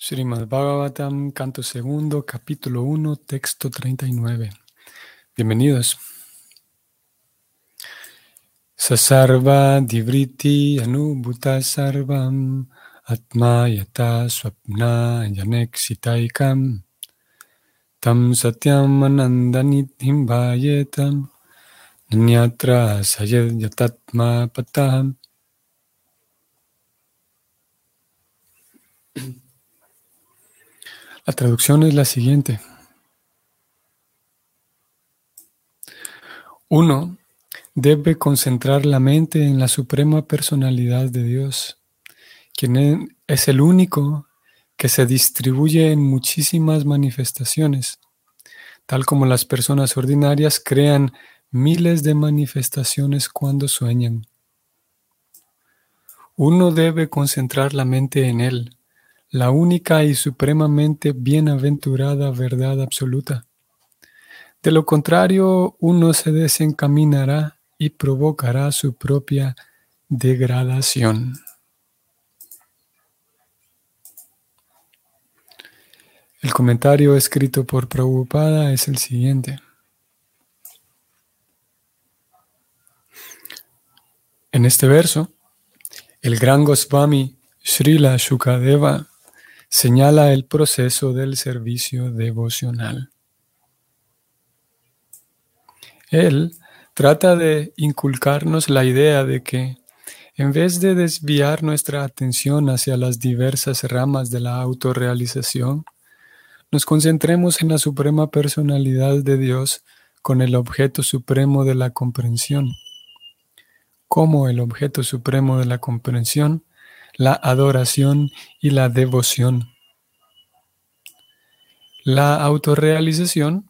Srimad Bhagavatam, canto segundo, capítulo 1, texto 39. Bienvenidos. Sasarva divriti anubhuta sarvam atma yata swapna yanexitaikam tam satyam anandanithim bhayetam nanyatra sayed yatatma pataham La traducción es la siguiente. Uno debe concentrar la mente en la suprema personalidad de Dios, quien es el único que se distribuye en muchísimas manifestaciones, tal como las personas ordinarias crean miles de manifestaciones cuando sueñan. Uno debe concentrar la mente en Él la única y supremamente bienaventurada verdad absoluta. De lo contrario, uno se desencaminará y provocará su propia degradación. El comentario escrito por Prabhupada es el siguiente. En este verso, el gran Goswami Srila Shukadeva señala el proceso del servicio devocional. Él trata de inculcarnos la idea de que, en vez de desviar nuestra atención hacia las diversas ramas de la autorrealización, nos concentremos en la suprema personalidad de Dios con el objeto supremo de la comprensión. Como el objeto supremo de la comprensión, la adoración y la devoción. La autorrealización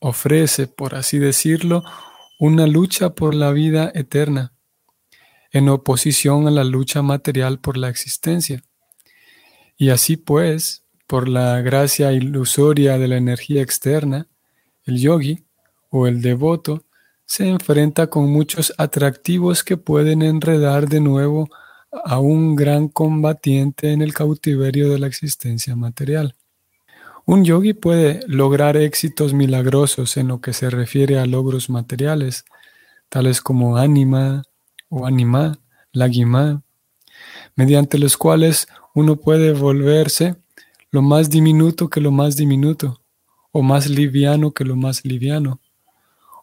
ofrece, por así decirlo, una lucha por la vida eterna, en oposición a la lucha material por la existencia. Y así pues, por la gracia ilusoria de la energía externa, el yogi o el devoto se enfrenta con muchos atractivos que pueden enredar de nuevo a un gran combatiente en el cautiverio de la existencia material. Un yogi puede lograr éxitos milagrosos en lo que se refiere a logros materiales, tales como ánima o anima, lagima, mediante los cuales uno puede volverse lo más diminuto que lo más diminuto, o más liviano que lo más liviano,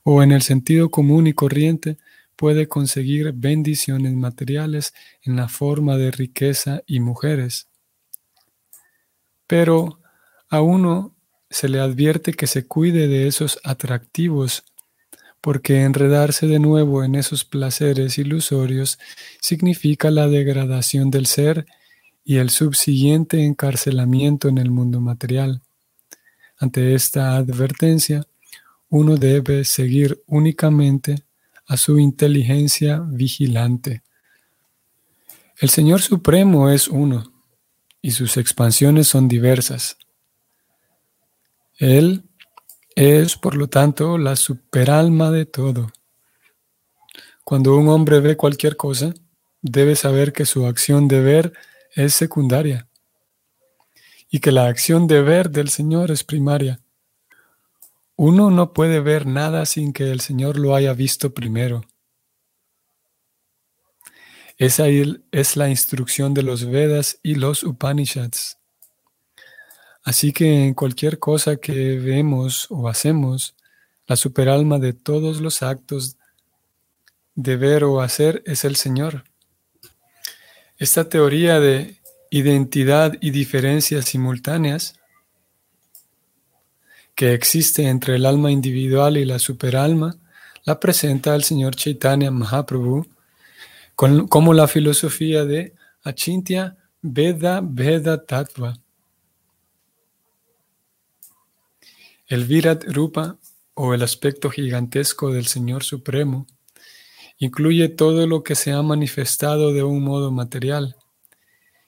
o en el sentido común y corriente, puede conseguir bendiciones materiales en la forma de riqueza y mujeres. Pero a uno se le advierte que se cuide de esos atractivos, porque enredarse de nuevo en esos placeres ilusorios significa la degradación del ser y el subsiguiente encarcelamiento en el mundo material. Ante esta advertencia, uno debe seguir únicamente a su inteligencia vigilante. El Señor Supremo es uno y sus expansiones son diversas. Él es, por lo tanto, la superalma de todo. Cuando un hombre ve cualquier cosa, debe saber que su acción de ver es secundaria y que la acción de ver del Señor es primaria. Uno no puede ver nada sin que el Señor lo haya visto primero. Esa es la instrucción de los Vedas y los Upanishads. Así que en cualquier cosa que vemos o hacemos, la superalma de todos los actos de ver o hacer es el Señor. Esta teoría de identidad y diferencias simultáneas que existe entre el alma individual y la superalma, la presenta el señor Chaitanya Mahaprabhu como la filosofía de Achintya Veda Veda Tattva. El Virat Rupa o el aspecto gigantesco del Señor Supremo incluye todo lo que se ha manifestado de un modo material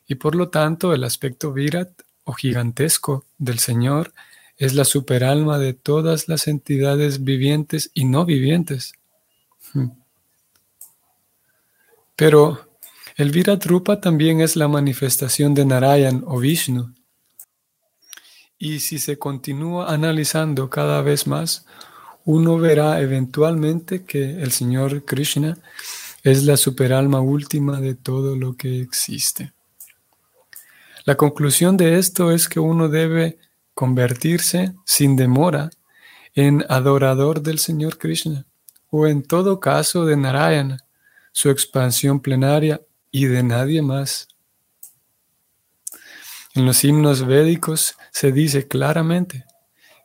y por lo tanto el aspecto Virat o gigantesco del Señor es la superalma de todas las entidades vivientes y no vivientes. Pero El Viratrupa también es la manifestación de Narayan o Vishnu. Y si se continúa analizando cada vez más, uno verá eventualmente que el Señor Krishna es la superalma última de todo lo que existe. La conclusión de esto es que uno debe convertirse sin demora en adorador del Señor Krishna, o en todo caso de Narayana, su expansión plenaria y de nadie más. En los himnos védicos se dice claramente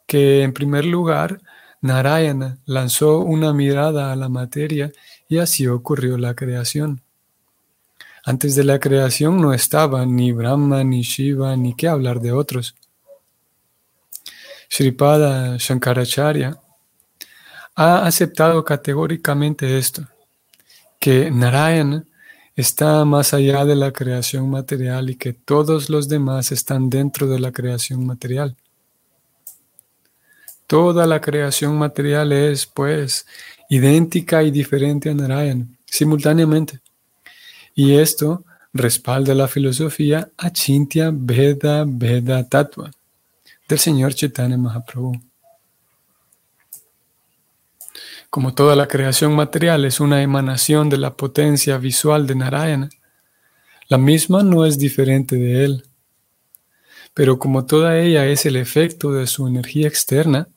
que en primer lugar Narayana lanzó una mirada a la materia y así ocurrió la creación. Antes de la creación no estaba ni Brahma, ni Shiva, ni qué hablar de otros. Sripada Shankaracharya ha aceptado categóricamente esto, que Narayana está más allá de la creación material y que todos los demás están dentro de la creación material. Toda la creación material es, pues, idéntica y diferente a Narayana, simultáneamente. Y esto respalda la filosofía Achintya Veda Veda Tattva del señor Chaitanya Mahaprabhu. Como toda la creación material es una emanación de la potencia visual de Narayana, la misma no es diferente de él. Pero como toda ella es el efecto de su energía externa,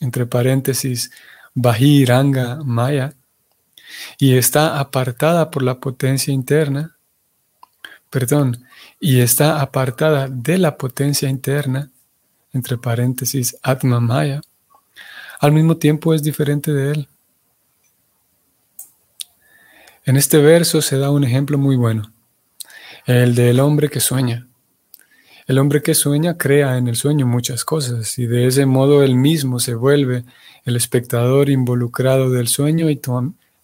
entre paréntesis, Bahiranga Maya, y está apartada por la potencia interna, perdón, y está apartada de la potencia interna, entre paréntesis, Atma Maya, al mismo tiempo es diferente de él. En este verso se da un ejemplo muy bueno, el del hombre que sueña. El hombre que sueña crea en el sueño muchas cosas y de ese modo él mismo se vuelve el espectador involucrado del sueño y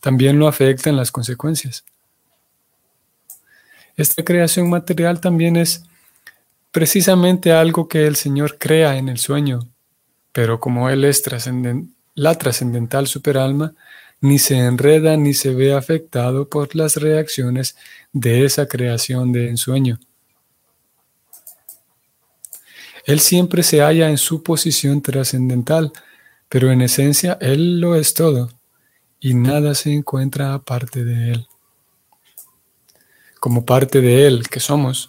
también lo afecta en las consecuencias. Esta creación material también es precisamente algo que el Señor crea en el sueño, pero como Él es la trascendental superalma, ni se enreda ni se ve afectado por las reacciones de esa creación de ensueño. Él siempre se halla en su posición trascendental, pero en esencia Él lo es todo, y nada se encuentra aparte de Él. Como parte de Él que somos,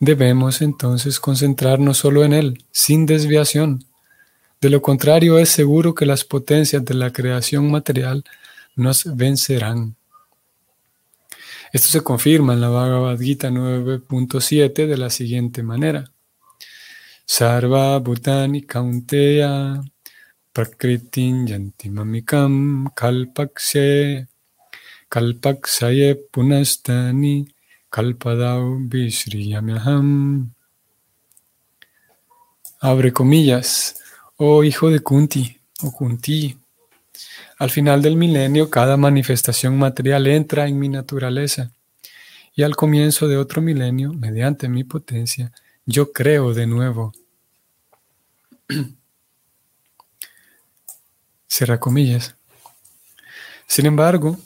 debemos entonces concentrarnos solo en Él, sin desviación. De lo contrario, es seguro que las potencias de la creación material nos vencerán. Esto se confirma en la Bhagavad Gita 9.7 de la siguiente manera. Sarva Bhutani Kaunteya Prakritin Yantimamikam Kalpakshe Kalpaksaye Punastani Kalpadau Vishriyamyaham Abre comillas, oh hijo de Kunti o Kunti. Al final del milenio, cada manifestación material entra en mi naturaleza. Y al comienzo de otro milenio, mediante mi potencia, yo creo de nuevo. Cierra comillas. Sin embargo,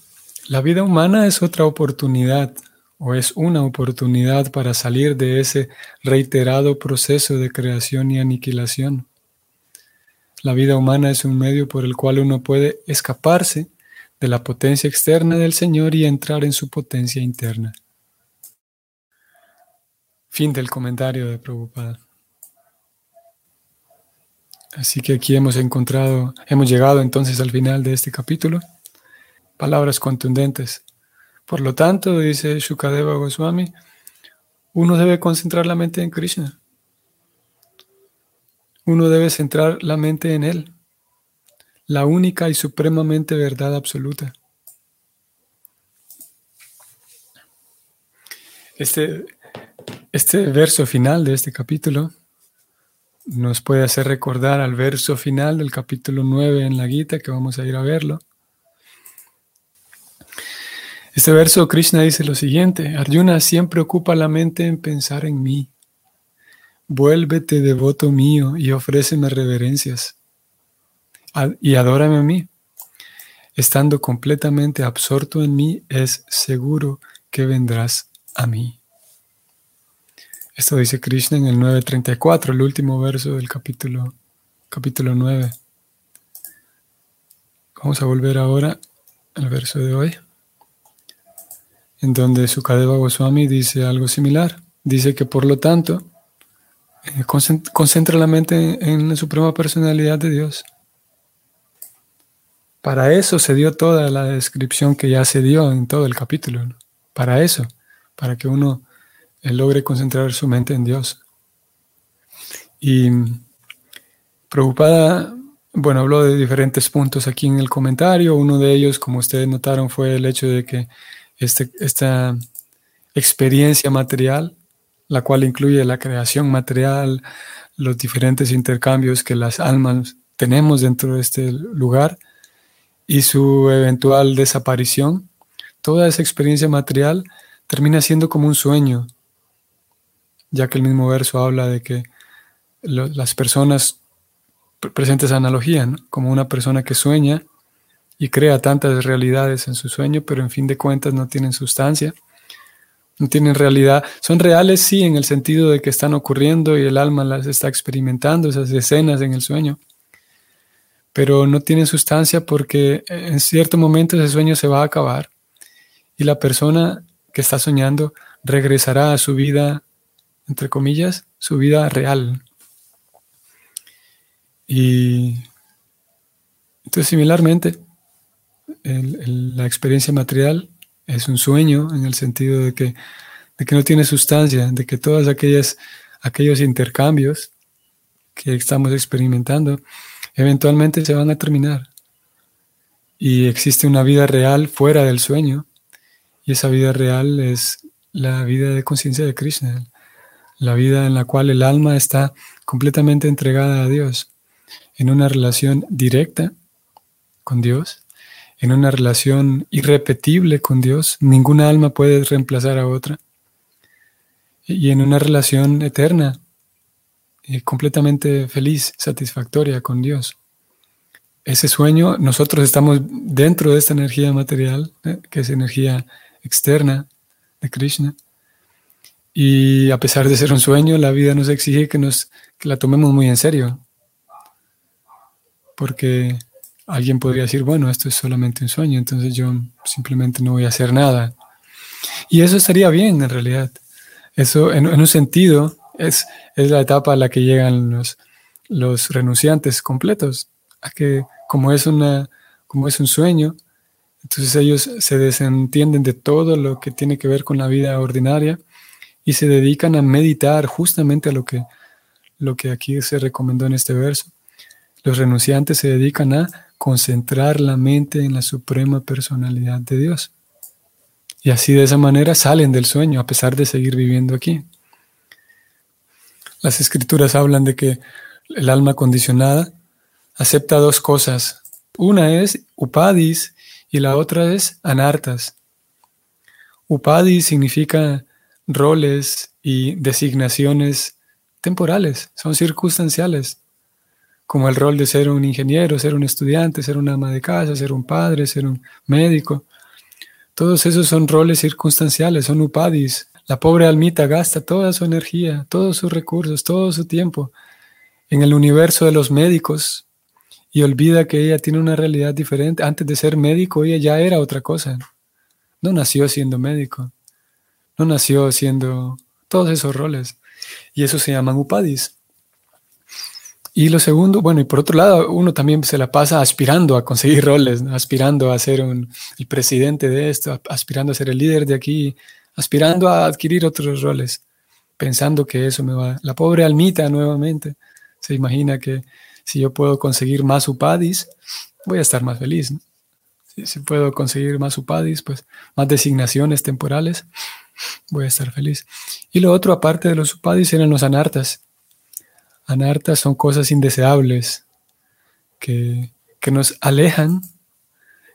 la vida humana es otra oportunidad o es una oportunidad para salir de ese reiterado proceso de creación y aniquilación. La vida humana es un medio por el cual uno puede escaparse de la potencia externa del Señor y entrar en su potencia interna. Fin del comentario de Prabhupada. Así que aquí hemos encontrado, hemos llegado entonces al final de este capítulo. Palabras contundentes. Por lo tanto, dice Shukadeva Goswami, uno debe concentrar la mente en Krishna. Uno debe centrar la mente en Él, la única y supremamente verdad absoluta. Este, este verso final de este capítulo nos puede hacer recordar al verso final del capítulo 9 en la Gita, que vamos a ir a verlo. Este verso Krishna dice lo siguiente, Arjuna siempre ocupa la mente en pensar en mí. Vuélvete devoto mío y ofréceme reverencias. Y adórame a mí. Estando completamente absorto en mí, es seguro que vendrás a mí. Esto dice Krishna en el 9.34, el último verso del capítulo, capítulo 9. Vamos a volver ahora al verso de hoy, en donde Sukadeva Goswami dice algo similar. Dice que por lo tanto, eh, concentra la mente en la suprema personalidad de Dios. Para eso se dio toda la descripción que ya se dio en todo el capítulo. Para eso, para que uno eh, logre concentrar su mente en Dios. Y preocupada, bueno, habló de diferentes puntos aquí en el comentario. Uno de ellos, como ustedes notaron, fue el hecho de que este, esta experiencia material, la cual incluye la creación material, los diferentes intercambios que las almas tenemos dentro de este lugar, y su eventual desaparición, toda esa experiencia material termina siendo como un sueño, ya que el mismo verso habla de que las personas presentes analogía, como una persona que sueña y crea tantas realidades en su sueño, pero en fin de cuentas no tienen sustancia, no tienen realidad. Son reales, sí, en el sentido de que están ocurriendo y el alma las está experimentando, esas escenas en el sueño, pero no tienen sustancia porque en cierto momento ese sueño se va a acabar y la persona que está soñando regresará a su vida, entre comillas, su vida real. Y entonces similarmente, la experiencia material es un sueño en el sentido de que, de que no tiene sustancia, de que todos aquellos intercambios que estamos experimentando eventualmente se van a terminar. Y existe una vida real fuera del sueño. Y esa vida real es la vida de conciencia de Krishna, la vida en la cual el alma está completamente entregada a Dios, en una relación directa con Dios, en una relación irrepetible con Dios. Ninguna alma puede reemplazar a otra. Y en una relación eterna eh, completamente feliz, satisfactoria con Dios. Ese sueño, nosotros estamos dentro de esta energía material, eh, que es energía externa de Krishna. Y a pesar de ser un sueño, la vida nos exige que, nos, que la tomemos muy en serio. Porque alguien podría decir, bueno, esto es solamente un sueño, entonces yo simplemente no voy a hacer nada. Y eso estaría bien en realidad. Eso en un sentido es, la etapa a la que llegan los, los renunciantes completos, a que como es, una, como es un sueño, entonces ellos se desentienden de todo lo que tiene que ver con la vida ordinaria y se dedican a meditar justamente a lo que, lo que aquí se recomendó en este verso. Los renunciantes se dedican a concentrar la mente en la suprema personalidad de Dios. Y así de esa manera salen del sueño a pesar de seguir viviendo aquí. Las escrituras hablan de que el alma condicionada acepta dos cosas. Una es upadis y la otra es anartas. Upadis significa roles y designaciones temporales, son circunstanciales, como el rol de ser un ingeniero, ser un estudiante, ser un ama de casa, ser un padre, ser un médico. Todos esos son roles circunstanciales, son upadis, la pobre almita gasta toda su energía, todos sus recursos, todo su tiempo en el universo de los médicos y olvida que ella tiene una realidad diferente. Antes de ser médico, ella ya era otra cosa. No nació siendo médico, no nació siendo todos esos roles. Y eso se llaman upadis. Y lo segundo, bueno, y por otro lado, uno también se la pasa aspirando a conseguir roles, aspirando a ser un, el presidente de esto, aspirando a ser el líder de aquí, aspirando a adquirir otros roles, pensando que eso me va. La pobre almita nuevamente se imagina que si yo puedo conseguir más upadis, voy a estar más feliz. Si, puedo conseguir más upadis, pues más designaciones temporales, voy a estar feliz. Y lo otro, aparte de los upadis, eran los anartas. Anartas son cosas indeseables que, que nos alejan,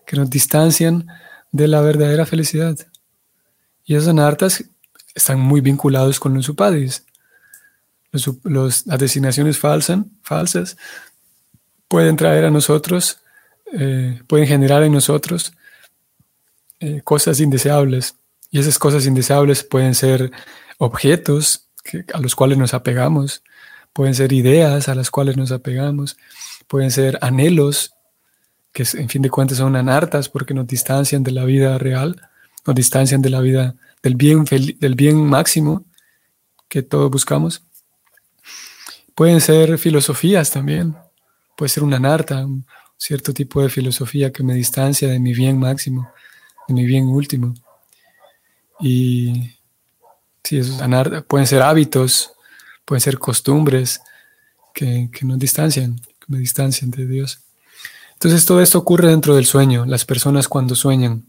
que nos distancian de la verdadera felicidad. Y esos anartas están muy vinculados con los upadis. Los, las designaciones falsas, falsas pueden traer a nosotros, eh, pueden generar en nosotros eh, cosas indeseables Y esas cosas indeseables pueden ser objetos a los cuales nos apegamos, pueden ser ideas a las cuales nos apegamos, pueden ser anhelos que en fin de cuentas son anartas porque nos distancian de la vida real, nos distancian de la vida del bien, del bien máximo que todos buscamos. Pueden ser filosofías también, puede ser una narta, un cierto tipo de filosofía que me distancia de mi bien máximo, de mi bien último. Y sí, eso pueden ser hábitos, pueden ser costumbres que, nos distancian, que me distancian de Dios. Entonces todo esto ocurre dentro del sueño, las personas cuando sueñan.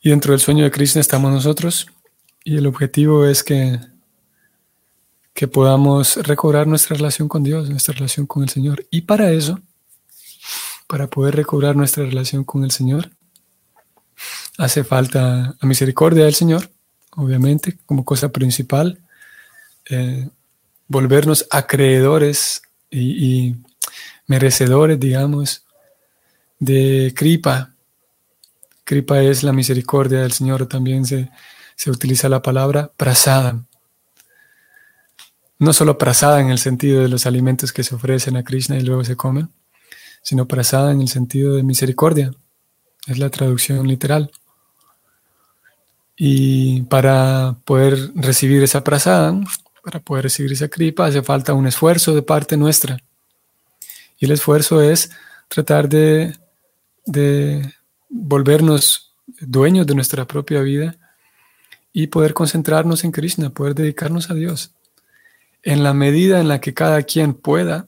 Y dentro del sueño de Krishna estamos nosotros y el objetivo es que, que podamos recobrar nuestra relación con Dios, nuestra relación con el Señor. Y para eso, para poder recobrar nuestra relación con el Señor, hace falta la misericordia del Señor, obviamente, como cosa principal, eh, volvernos acreedores y merecedores, digamos, de Kripa. Kripa es la misericordia del Señor, también se, utiliza la palabra prasada. No solo prasada en el sentido de los alimentos que se ofrecen a Krishna y luego se comen, sino prasada en el sentido de misericordia. Es la traducción literal. Y para poder recibir esa prasada, para poder recibir esa kripa, hace falta un esfuerzo de parte nuestra. Y el esfuerzo es tratar de, volvernos dueños de nuestra propia vida y poder concentrarnos en Krishna, poder dedicarnos a Dios. En la medida en la que cada quien pueda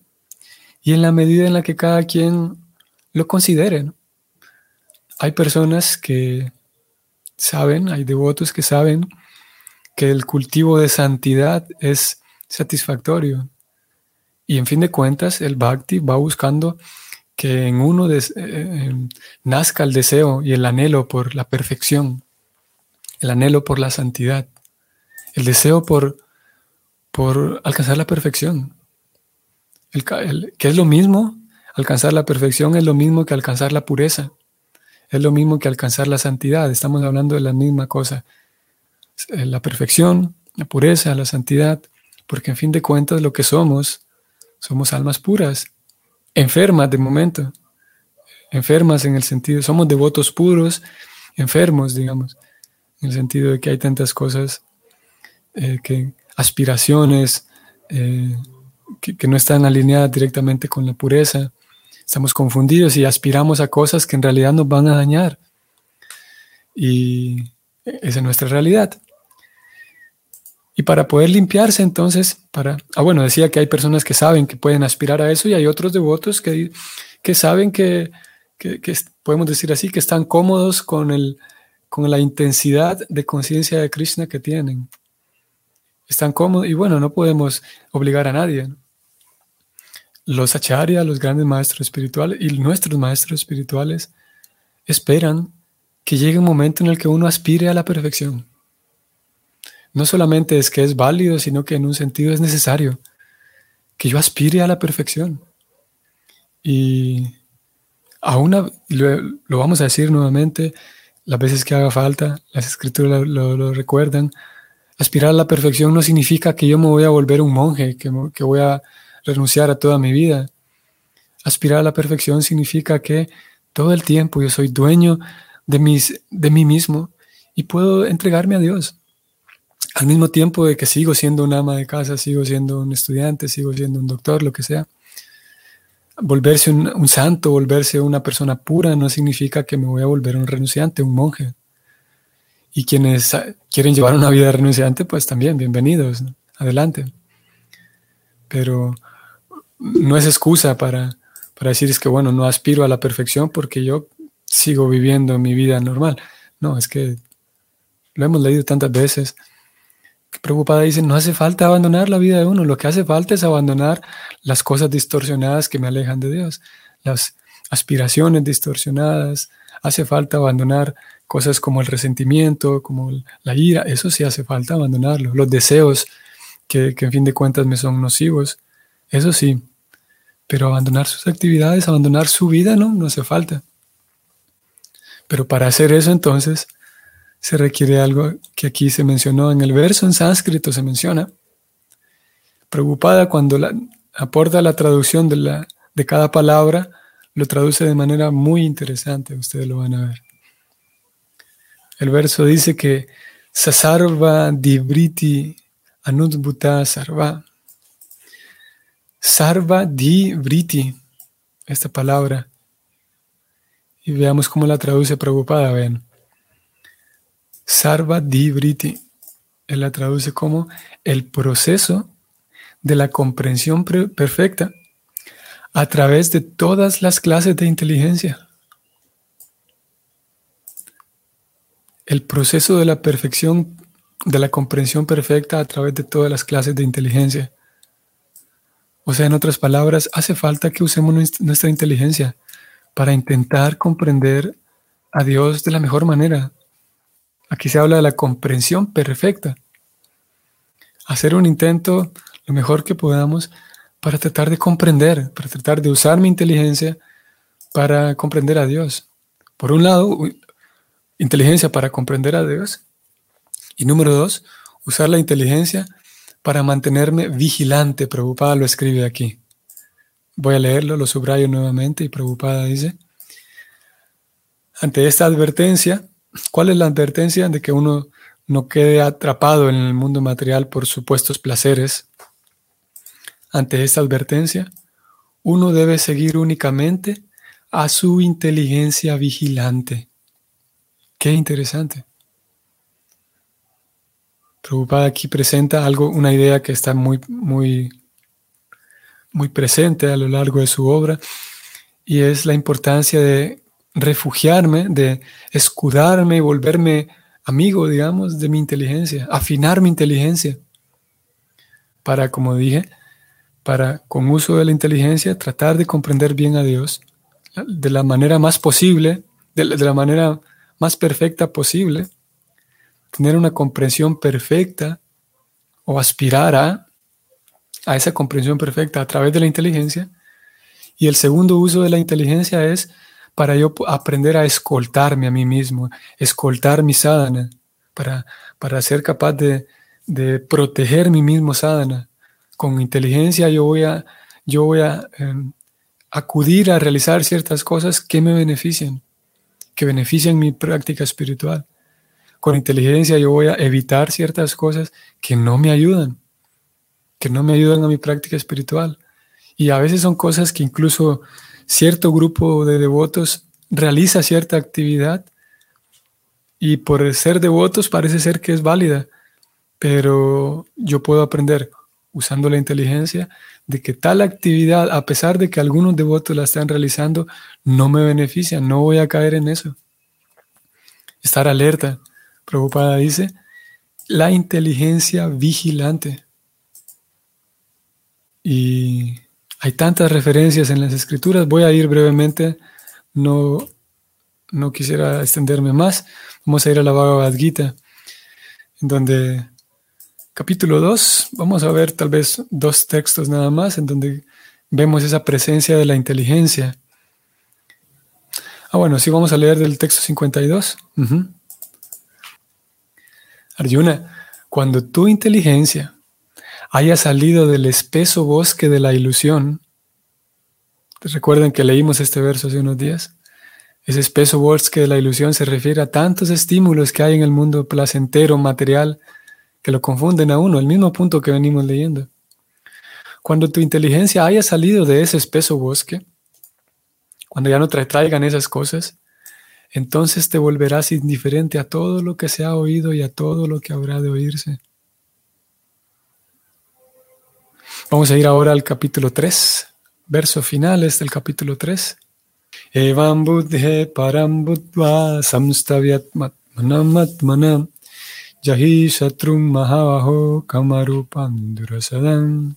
y en la medida en la que cada quien lo considere. Hay personas que saben, hay devotos que saben que el cultivo de santidad es satisfactorio, y en fin de cuentas, el bhakti va buscando que en uno eh, eh, nazca el deseo y el anhelo por la perfección, el anhelo por la santidad, el deseo por, por alcanzar la perfección. El, que es lo mismo, alcanzar la perfección es lo mismo que alcanzar la pureza, es lo mismo que alcanzar la santidad, estamos hablando de la misma cosa. Eh, la perfección, la pureza, la santidad, porque en fin de cuentas lo que somos somos almas puras, enfermas de momento, enfermas en el sentido, somos devotos puros, enfermos, digamos, en el sentido de que hay tantas cosas, eh, que aspiraciones eh, que, no están alineadas directamente con la pureza. Estamos confundidos y aspiramos a cosas que en realidad nos van a dañar. Y esa es nuestra realidad. Y para poder limpiarse, entonces, para... Ah, bueno, decía que hay personas que saben que pueden aspirar a eso y hay otros devotos que, que saben que, que, podemos decir así, que están cómodos con, el, con la intensidad de conciencia de Krishna que tienen. Están cómodos y bueno, no podemos obligar a nadie. Los acharyas, los grandes maestros espirituales y nuestros maestros espirituales esperan que llegue un momento en el que uno aspire a la perfección no solamente es que es válido, sino que en un sentido es necesario que yo aspire a la perfección. Y aún lo, lo, vamos a decir nuevamente las veces que haga falta, las escrituras lo, recuerdan, aspirar a la perfección no significa que yo me voy a volver un monje, que, que voy a renunciar a toda mi vida. Aspirar a la perfección significa que todo el tiempo yo soy dueño de, mis, de mí mismo y puedo entregarme a Dios al mismo tiempo de que sigo siendo un ama de casa, sigo siendo un estudiante, sigo siendo un doctor, lo que sea, volverse un, santo, volverse una persona pura, no significa que me voy a volver un renunciante, un monje. Y quienes quieren llevar una vida renunciante, pues también, bienvenidos, adelante. Pero no es excusa para, para decir es que, bueno, no aspiro a la perfección porque yo sigo viviendo mi vida normal. No, es que lo hemos leído tantas veces preocupada dice, no hace falta abandonar la vida de uno, lo que hace falta es abandonar las cosas distorsionadas que me alejan de Dios, las aspiraciones distorsionadas, hace falta abandonar cosas como el resentimiento, como la ira, eso sí hace falta abandonarlo, los deseos que, en fin de cuentas me son nocivos, eso sí, pero abandonar sus actividades, abandonar su vida, no, no hace falta. Pero para hacer eso entonces se requiere algo que aquí se mencionó en el verso en sánscrito, se menciona. Preocupada cuando aporta la traducción de, la, de cada palabra, lo traduce de manera muy interesante, ustedes lo van a ver. El verso dice que Sasarva Dibriti Anudbuta Sarva. Sarva Dibriti, esta palabra. Y veamos cómo la traduce preocupada, ven. Sarva Dibriti. Él la traduce como el proceso de la comprensión perfecta a través de todas las clases de inteligencia. El proceso de la perfección, de la comprensión perfecta a través de todas las clases de inteligencia. O sea, en otras palabras, hace falta que usemos nuestra inteligencia para intentar comprender a Dios de la mejor manera, Aquí se habla de la comprensión perfecta. Hacer un intento lo mejor que podamos para tratar de comprender, para tratar de usar mi inteligencia para comprender a Dios. Por un lado, inteligencia para comprender a Dios. Y número dos, usar la inteligencia para mantenerme vigilante. Preocupada lo escribe aquí. Voy a leerlo, lo subrayo nuevamente y preocupada dice, ante esta advertencia, ¿Cuál es la advertencia de que uno no quede atrapado en el mundo material por supuestos placeres? Ante esta advertencia, uno debe seguir únicamente a su inteligencia vigilante. Qué interesante. Preocupada aquí presenta algo, una idea que está muy, muy, muy presente a lo largo de su obra, y es la importancia de refugiarme, de escudarme y volverme amigo, digamos, de mi inteligencia, afinar mi inteligencia, para, como dije, para con uso de la inteligencia tratar de comprender bien a Dios de la manera más posible, de la, manera más perfecta posible, tener una comprensión perfecta o aspirar a, a esa comprensión perfecta a través de la inteligencia. Y el segundo uso de la inteligencia es para yo aprender a escoltarme a mí mismo, escoltar mi sadhana, para, para ser capaz de, proteger mi mismo sadhana. Con inteligencia yo voy a, yo voy a em, acudir a realizar ciertas cosas que me benefician, que benefician mi práctica espiritual. Con inteligencia yo voy a evitar ciertas cosas que no me ayudan, que no me ayudan a mi práctica espiritual. Y a veces son cosas que incluso cierto grupo de devotos realiza cierta actividad y por ser devotos parece ser que es válida, pero yo puedo aprender usando la inteligencia de que tal actividad, a pesar de que algunos devotos la están realizando, no me beneficia, no voy a caer en eso. Estar alerta. Preocupada dice, la inteligencia vigilante. Y hay tantas referencias en las escrituras, voy a ir brevemente, no, no quisiera extenderme más. Vamos a ir a la Bhagavad Gita, en donde capítulo 2, vamos a ver tal vez dos textos nada más, en donde vemos esa presencia de la inteligencia. Ah, bueno, sí, vamos a leer del texto 52. Arjuna, cuando tu inteligencia haya salido del espeso bosque de la ilusión. Recuerden que leímos este verso hace unos días. Ese espeso bosque de la ilusión se refiere a tantos estímulos que hay en el mundo placentero, material, que lo confunden a uno, el mismo punto que venimos leyendo. Cuando tu inteligencia haya salido de ese espeso bosque, cuando ya no te traigan esas cosas, entonces te volverás indiferente a todo lo que se ha oído y a todo lo que habrá de oírse. Vamos a ir ahora al capítulo 3, versos finales del capítulo 3. Evam buddhe param jahi shatrum mahavaho kamarupandurasadam.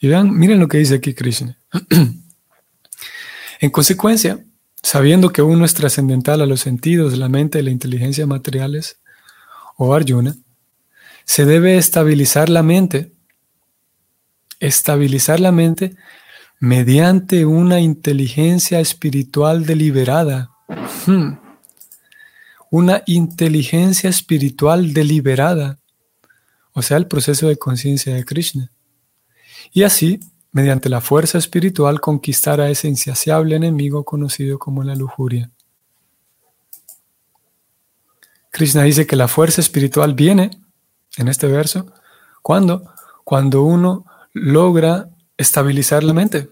Y vean, miren lo que dice aquí Krishna. en consecuencia, sabiendo que uno es trascendental a los sentidos, la mente y la inteligencia materiales, o Arjuna, se debe estabilizar la mente estabilizar la mente mediante una inteligencia espiritual deliberada. Hmm. una inteligencia espiritual deliberada, o sea, el proceso de conciencia de Krishna. Y así, mediante la fuerza espiritual, conquistar a ese insaciable enemigo conocido como la lujuria. Krishna dice que la fuerza espiritual viene, en este verso, cuando, cuando uno logra estabilizar la mente.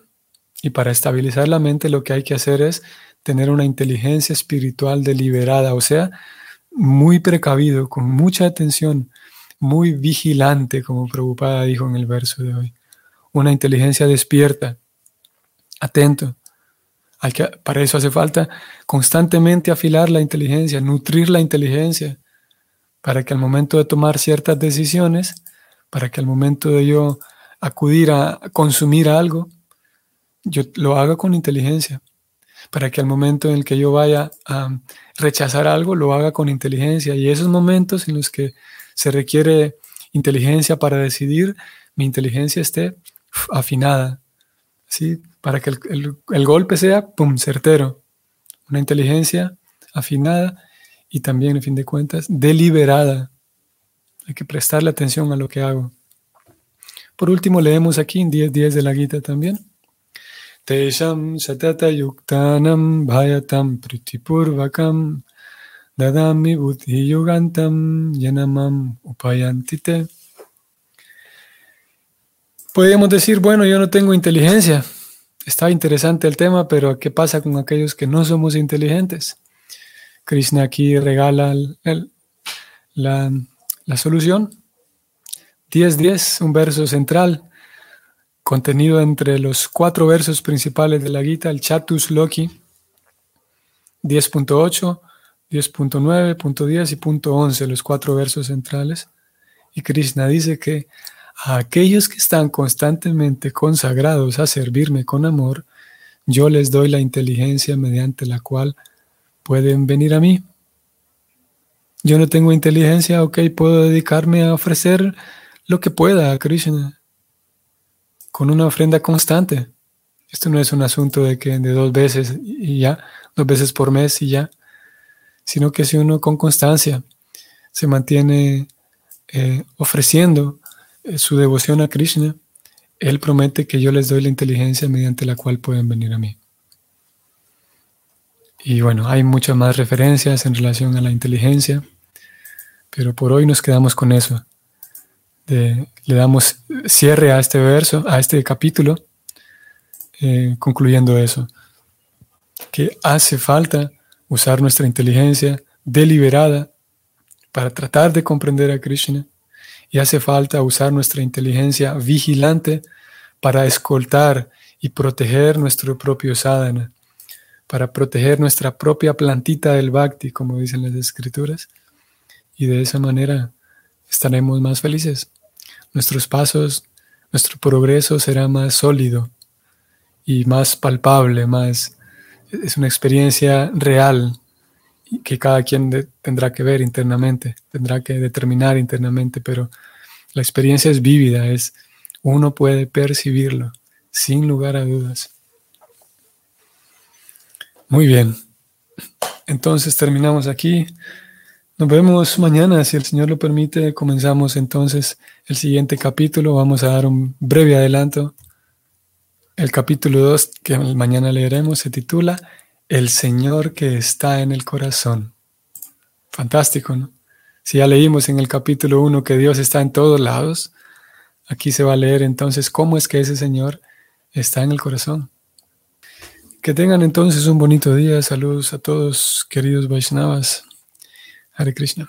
Y para estabilizar la mente lo que hay que hacer es tener una inteligencia espiritual deliberada, o sea, muy precavido, con mucha atención, muy vigilante, como Prabhupada dijo en el verso de hoy. Una inteligencia despierta, atento. Hay que, para eso hace falta constantemente afilar la inteligencia, nutrir la inteligencia, para que al momento de tomar ciertas decisiones, para que al momento de yo acudir a consumir algo, yo lo haga con inteligencia para que al momento en el que yo vaya a rechazar algo, lo haga con inteligencia. Y esos momentos en los que se requiere inteligencia para decidir, mi inteligencia esté afinada, ¿sí? para que el, golpe sea, ¡pum!, certero. Una inteligencia afinada y también, en fin de cuentas, deliberada. Hay que prestarle atención a lo que hago. Por último, leemos aquí en 10 días de la Gita también. Tesham Satata Yuktanam Bhayatam Pritipurvakam Dadami Buddhi Yanamam Upayantite. Podríamos decir, bueno, yo no tengo inteligencia. Está interesante el tema, pero ¿qué pasa con aquellos que no somos inteligentes? Krishna aquí regala la, la solución. 10.10, un verso central contenido entre los cuatro versos principales de la Gita, el Chatus Loki 10.8, 10.9, .10 y .11, los cuatro versos centrales. Y Krishna dice que a aquellos que están constantemente consagrados a servirme con amor, yo les doy la inteligencia mediante la cual pueden venir a mí. Yo no tengo inteligencia, ok, puedo dedicarme a ofrecer lo que pueda a Krishna con una ofrenda constante. Esto no es un asunto de que de dos veces y ya, dos veces por mes y ya, sino que si uno con constancia se mantiene eh, ofreciendo eh, su devoción a Krishna, Él promete que yo les doy la inteligencia mediante la cual pueden venir a mí. Y bueno, hay muchas más referencias en relación a la inteligencia, pero por hoy nos quedamos con eso le damos cierre a este verso, a este capítulo, eh, concluyendo eso, que hace falta usar nuestra inteligencia deliberada para tratar de comprender a Krishna y hace falta usar nuestra inteligencia vigilante para escoltar y proteger nuestro propio sadhana, para proteger nuestra propia plantita del bhakti, como dicen las escrituras, y de esa manera estaremos más felices nuestros pasos, nuestro progreso será más sólido y más palpable, más es una experiencia real que cada quien tendrá que ver internamente, tendrá que determinar internamente, pero la experiencia es vívida, es uno puede percibirlo sin lugar a dudas. Muy bien. Entonces terminamos aquí. Nos vemos mañana, si el Señor lo permite. Comenzamos entonces el siguiente capítulo. Vamos a dar un breve adelanto. El capítulo 2 que mañana leeremos se titula El Señor que está en el corazón. Fantástico, ¿no? Si ya leímos en el capítulo 1 que Dios está en todos lados, aquí se va a leer entonces cómo es que ese Señor está en el corazón. Que tengan entonces un bonito día. Saludos a todos, queridos Vaishnavas. Hare Krishna.